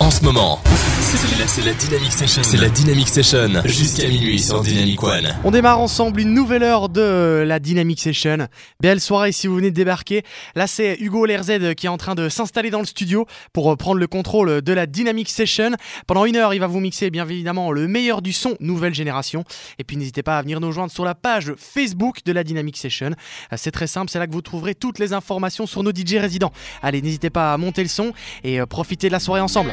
en ce moment. C'est la, Dynamic Session. C'est la Dynamic Session. Jusqu'à minuit sur Dynamic One. On démarre ensemble une nouvelle heure de la Dynamic Session. Belle soirée si vous venez de débarquer. Là, c'est Hugo LRZ qui est en train de s'installer dans le studio pour prendre le contrôle de la Dynamic Session. Pendant une heure, il va vous mixer bien évidemment le meilleur du son nouvelle génération. Et puis n'hésitez pas à venir nous joindre sur la page Facebook de la Dynamic Session. C'est très simple, c'est là que vous trouverez toutes les informations sur nos DJ résidents. Allez, n'hésitez pas à monter le son et euh, profiter de la soirée ensemble.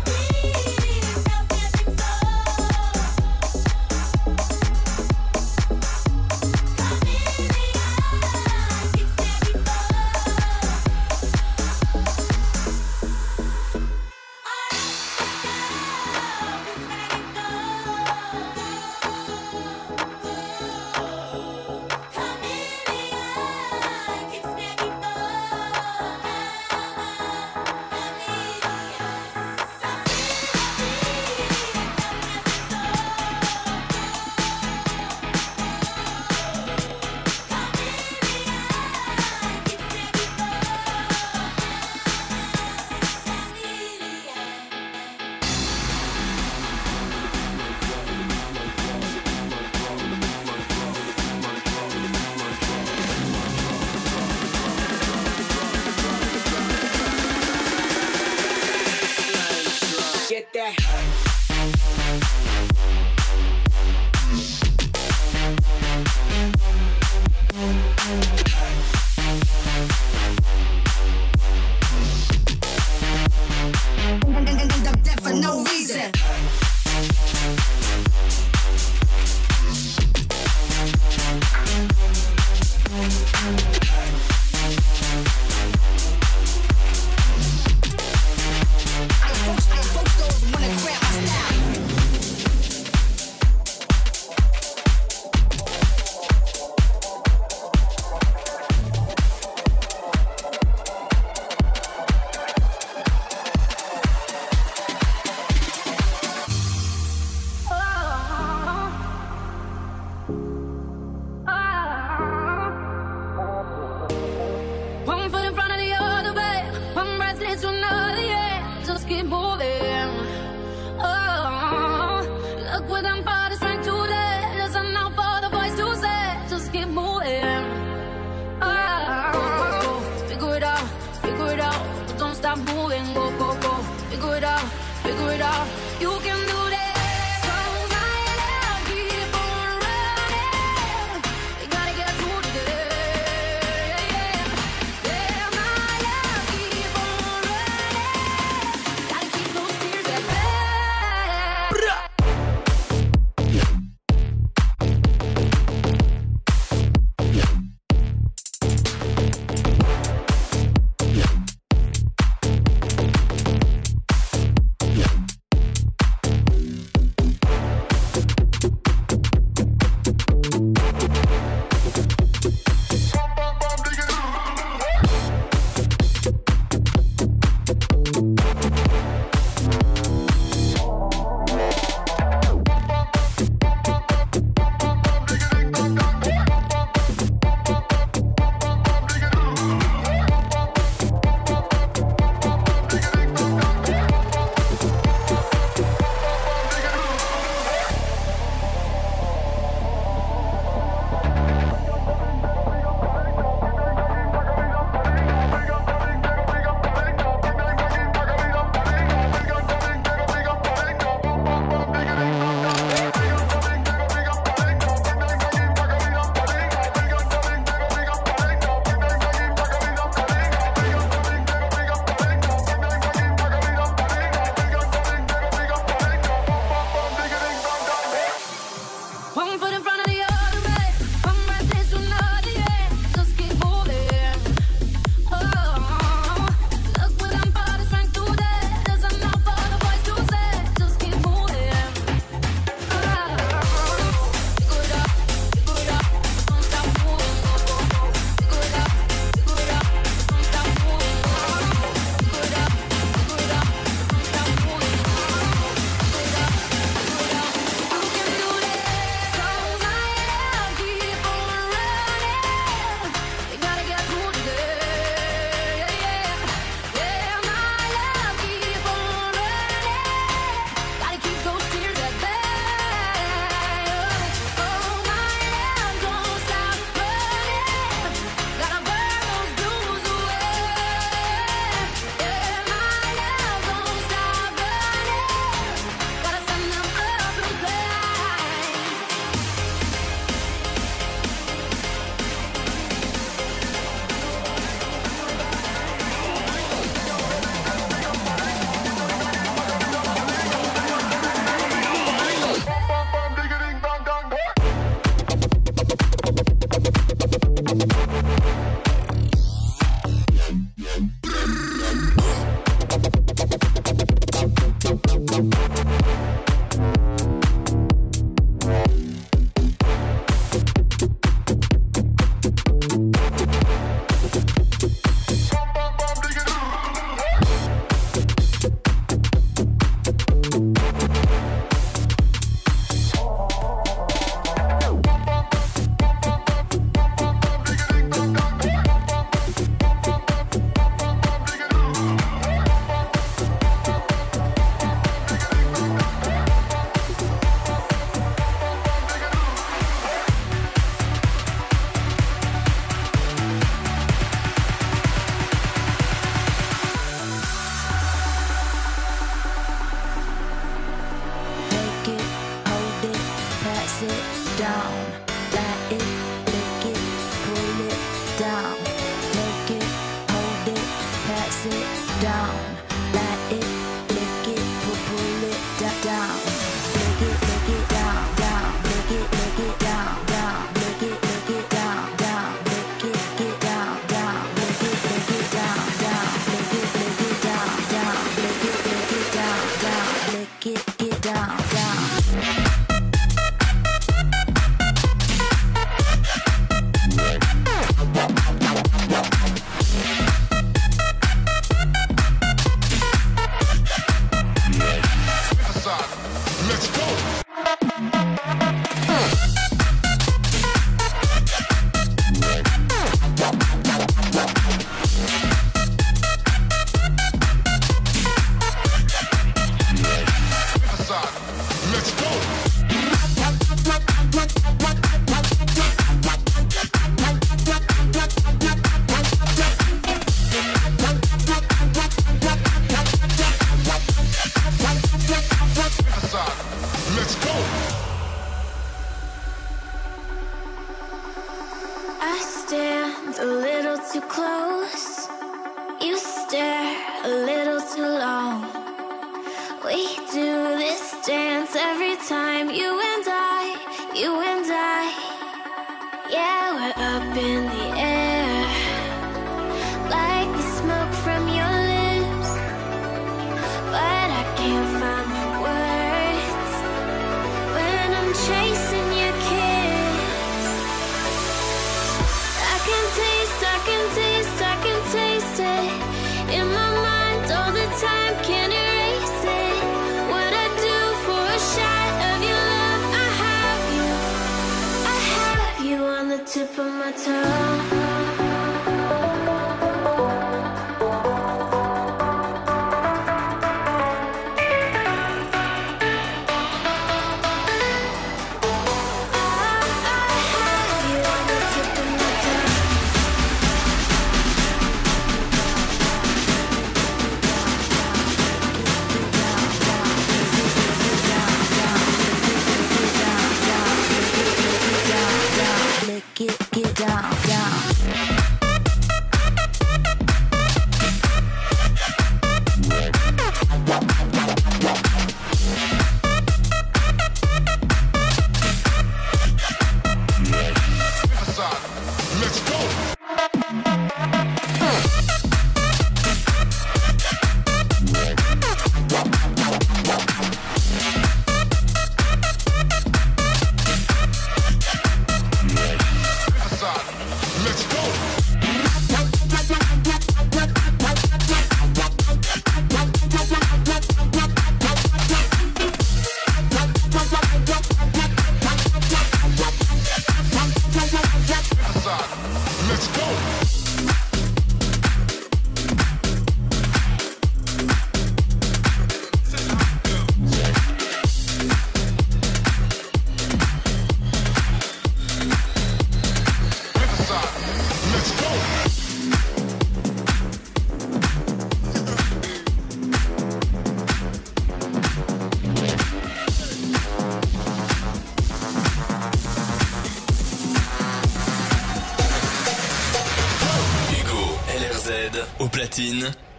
what I'm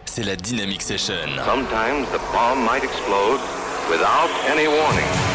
c'est la Dynamic Session. Sometimes the bomb warning.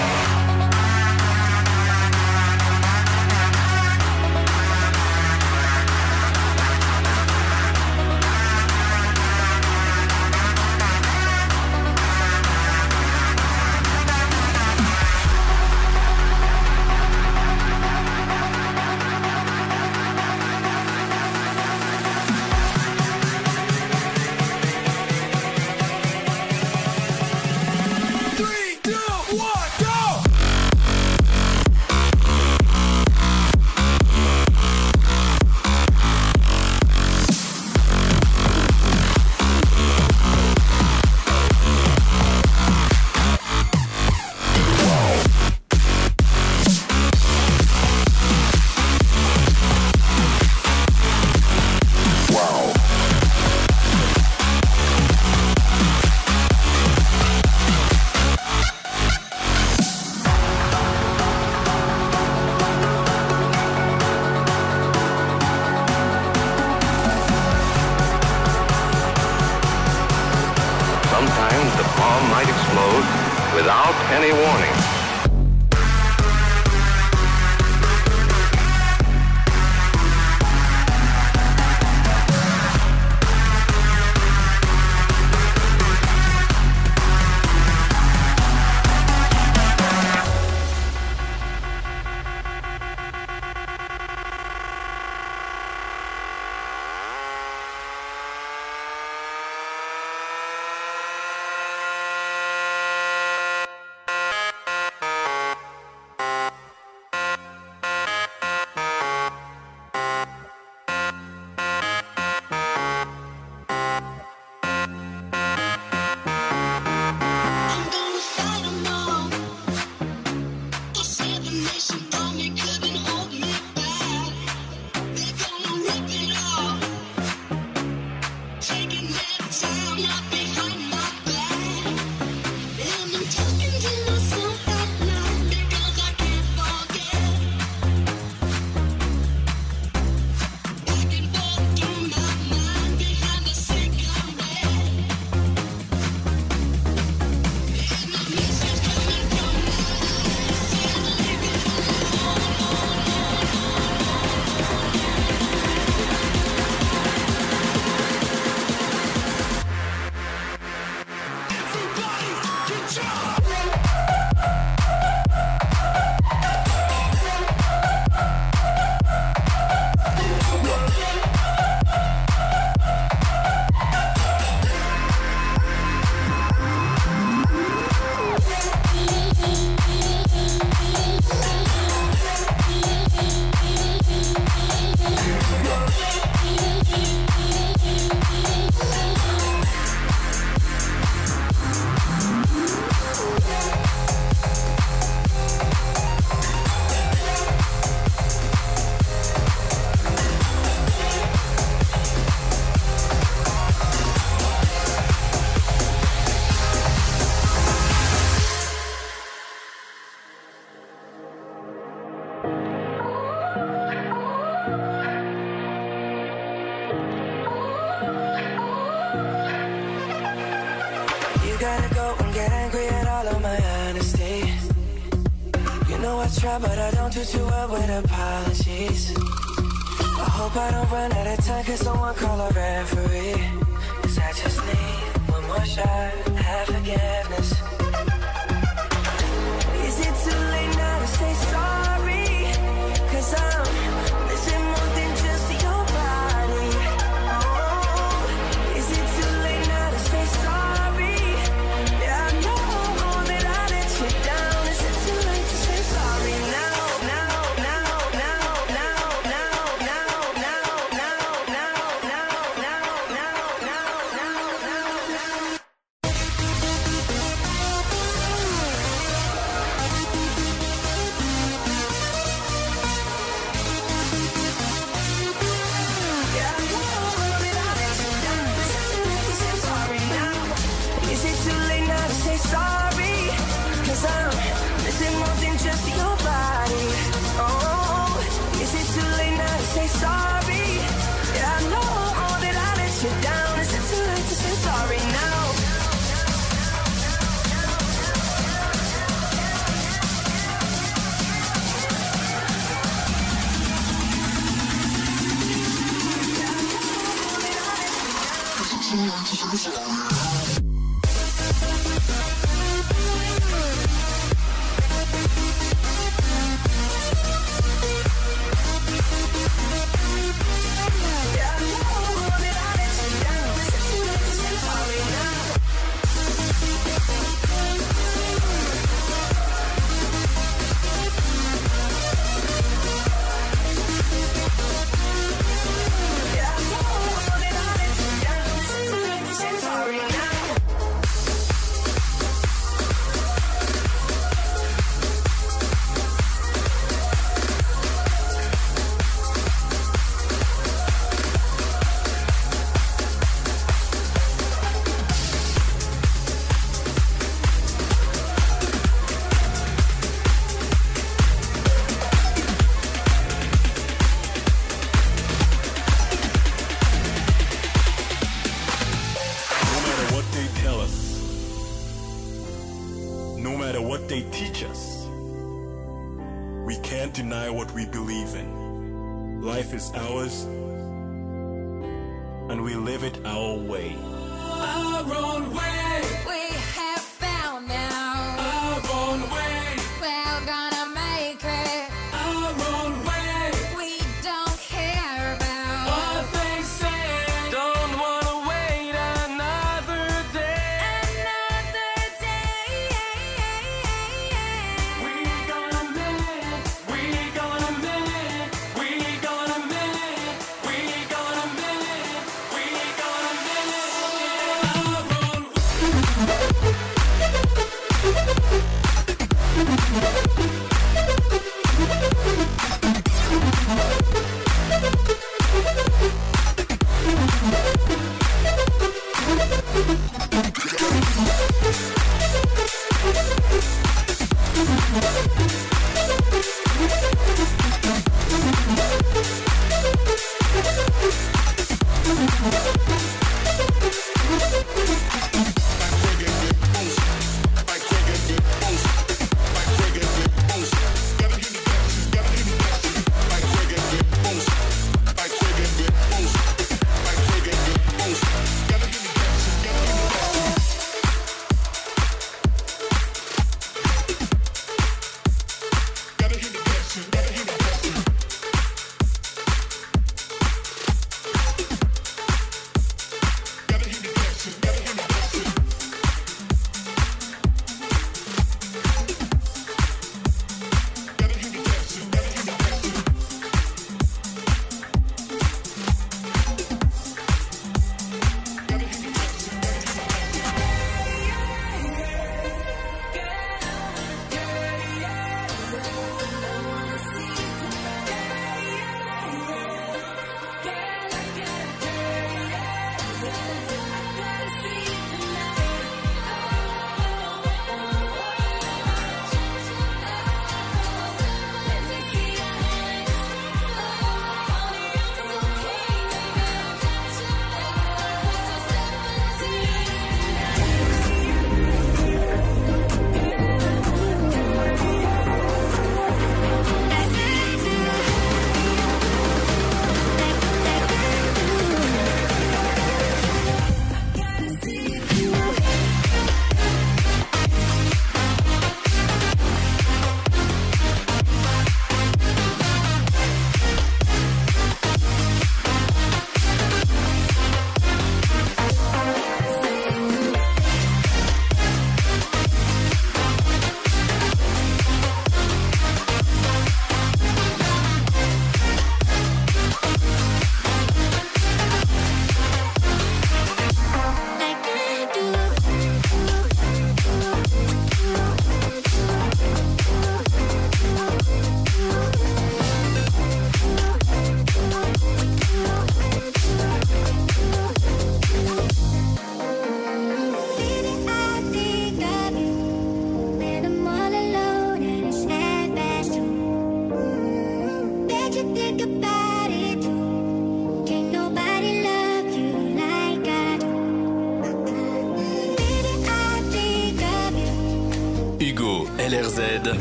没有人真正的喜欢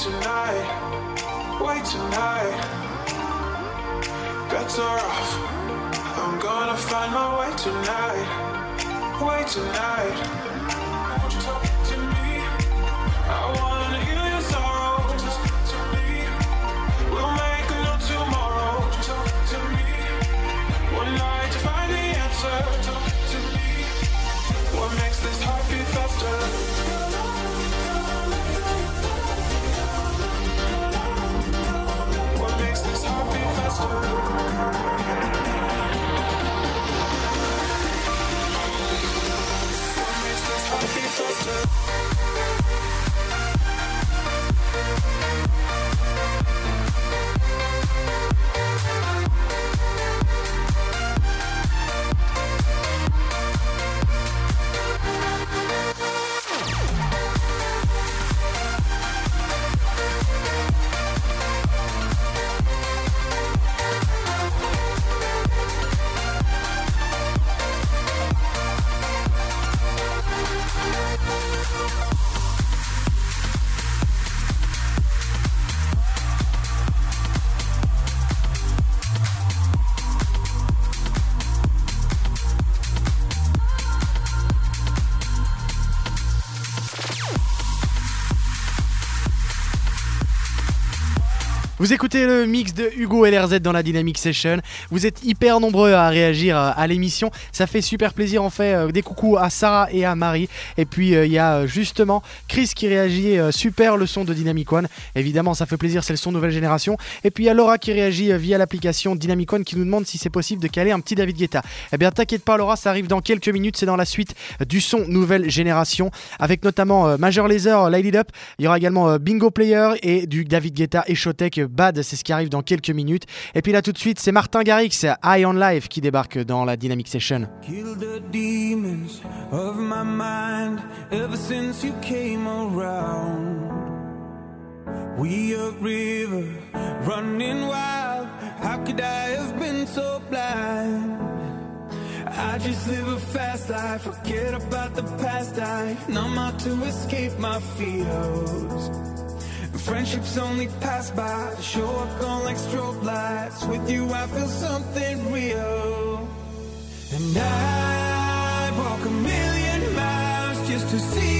Tonight. Wait tonight. Better off. I'm gonna find my way tonight. Wait tonight. Écoutez le mix de Hugo LRZ dans la Dynamic Session. Vous êtes hyper nombreux à réagir euh, à l'émission. Ça fait super plaisir. On fait euh, des coucous à Sarah et à Marie. Et puis euh, il y a justement Chris qui réagit. super le son de Dynamic One. Évidemment, ça fait plaisir. C'est le son nouvelle génération. Et puis il y a Laura qui réagit via l'application Dynamic One qui nous demande si c'est possible de caler un petit David Guetta. Eh bien, t'inquiète pas, Laura, ça arrive dans quelques minutes. C'est dans la suite du son nouvelle génération avec notamment Major Laser, Light It Up. Il y aura également Bingo Player et du David Guetta et Bad. C'est ce qui arrive dans quelques minutes. Et puis là, tout de suite, c'est Martin Garrix, Eye on Life qui débarque dans la Dynamic Session. Kill the demons of my mind ever since you came around. We a river running wild. How could I have been so blind? I just live a fast life, forget about the past. I numb out to escape my fears. Friendships only pass by, show up on like strobe lights. With you, I feel something real. And I'd walk a million miles just to see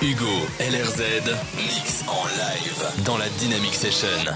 Hugo, LRZ, mix en live dans la Dynamic Session.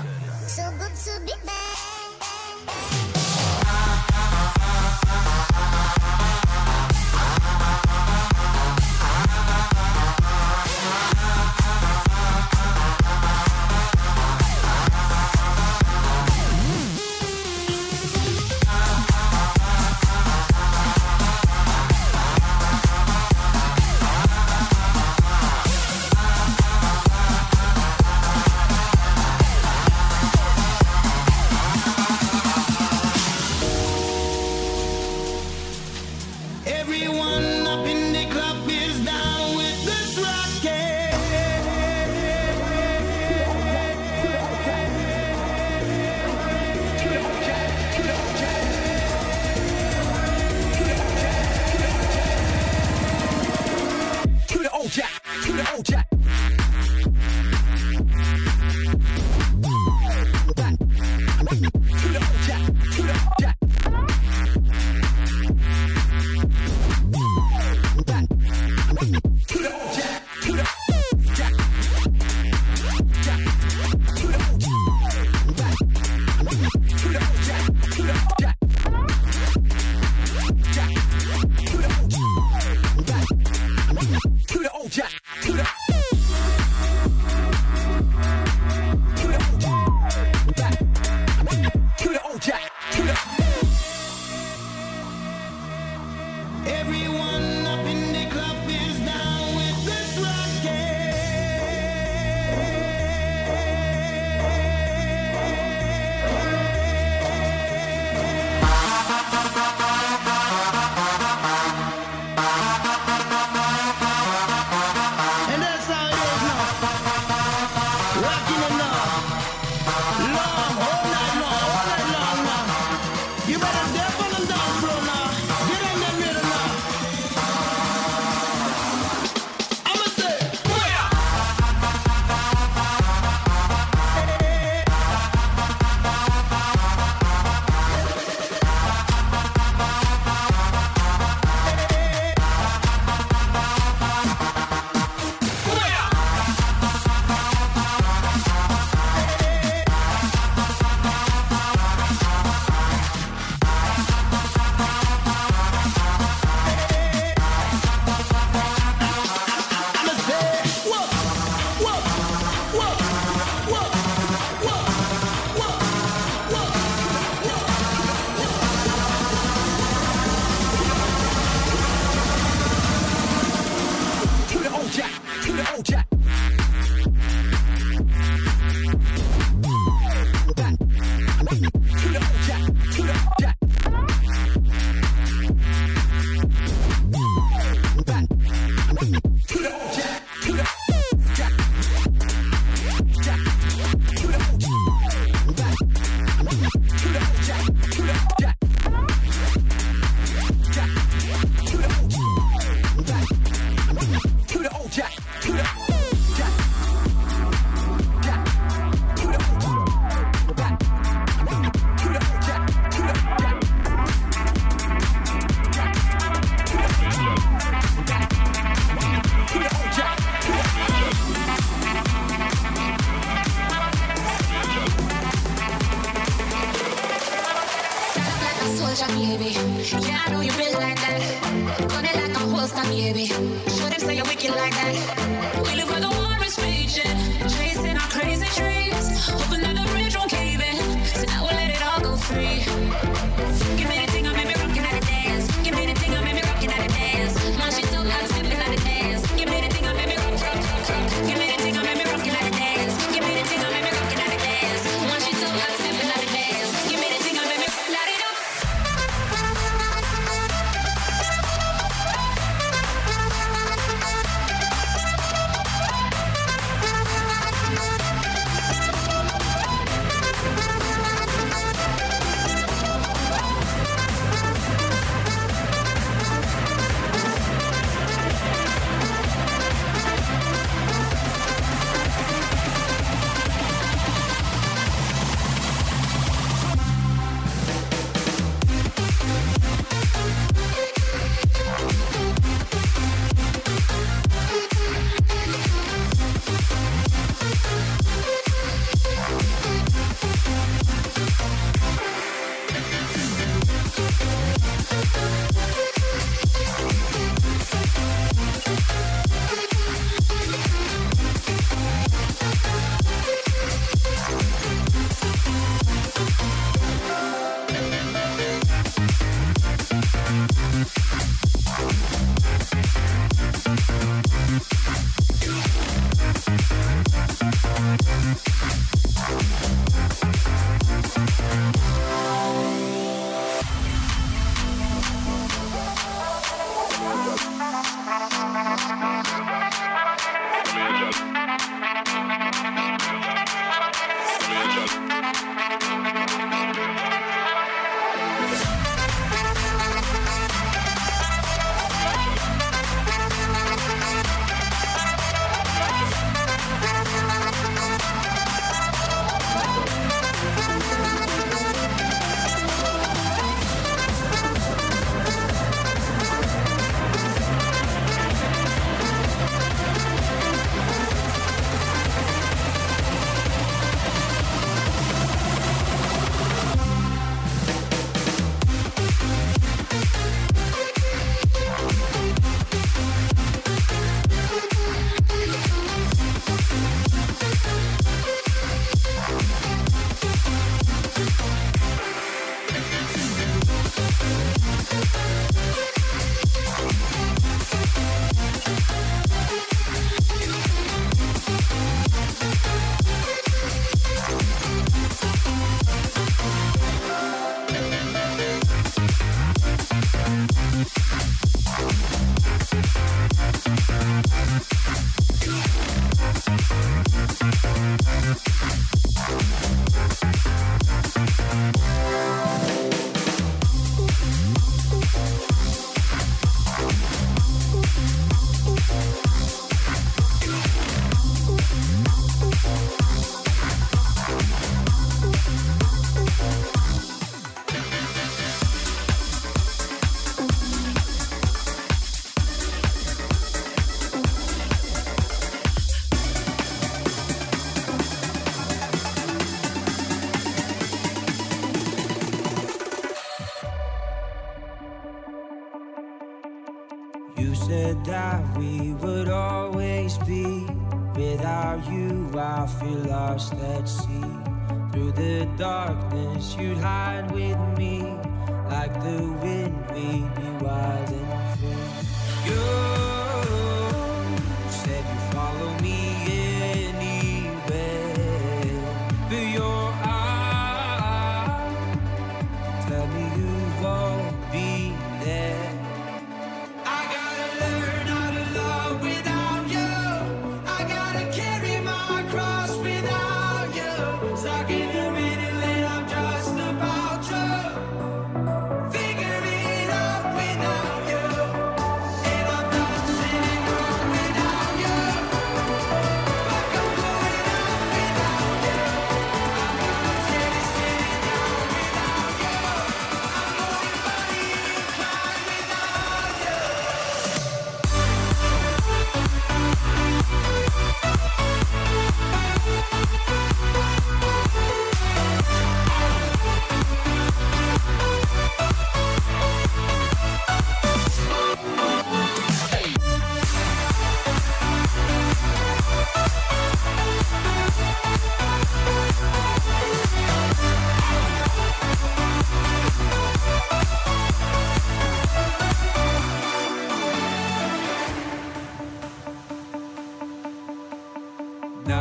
That see. Through the darkness, you'd hide with me.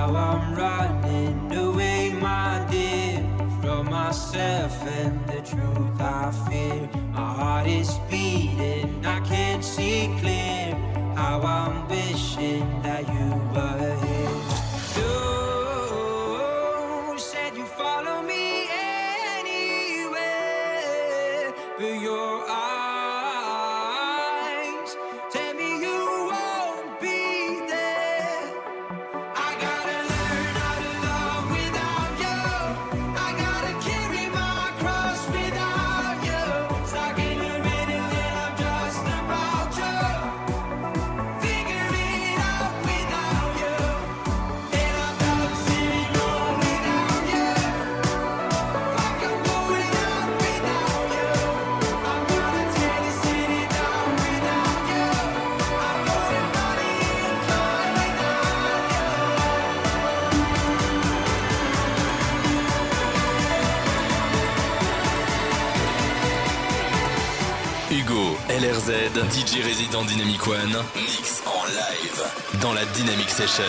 Now I'm running away, my dear, from myself and the truth I fear. My heart is beating, I can't see clear. How I'm wishing that you were DJ résident Dynamic One, mix en live dans la Dynamic Session.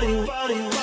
body, body.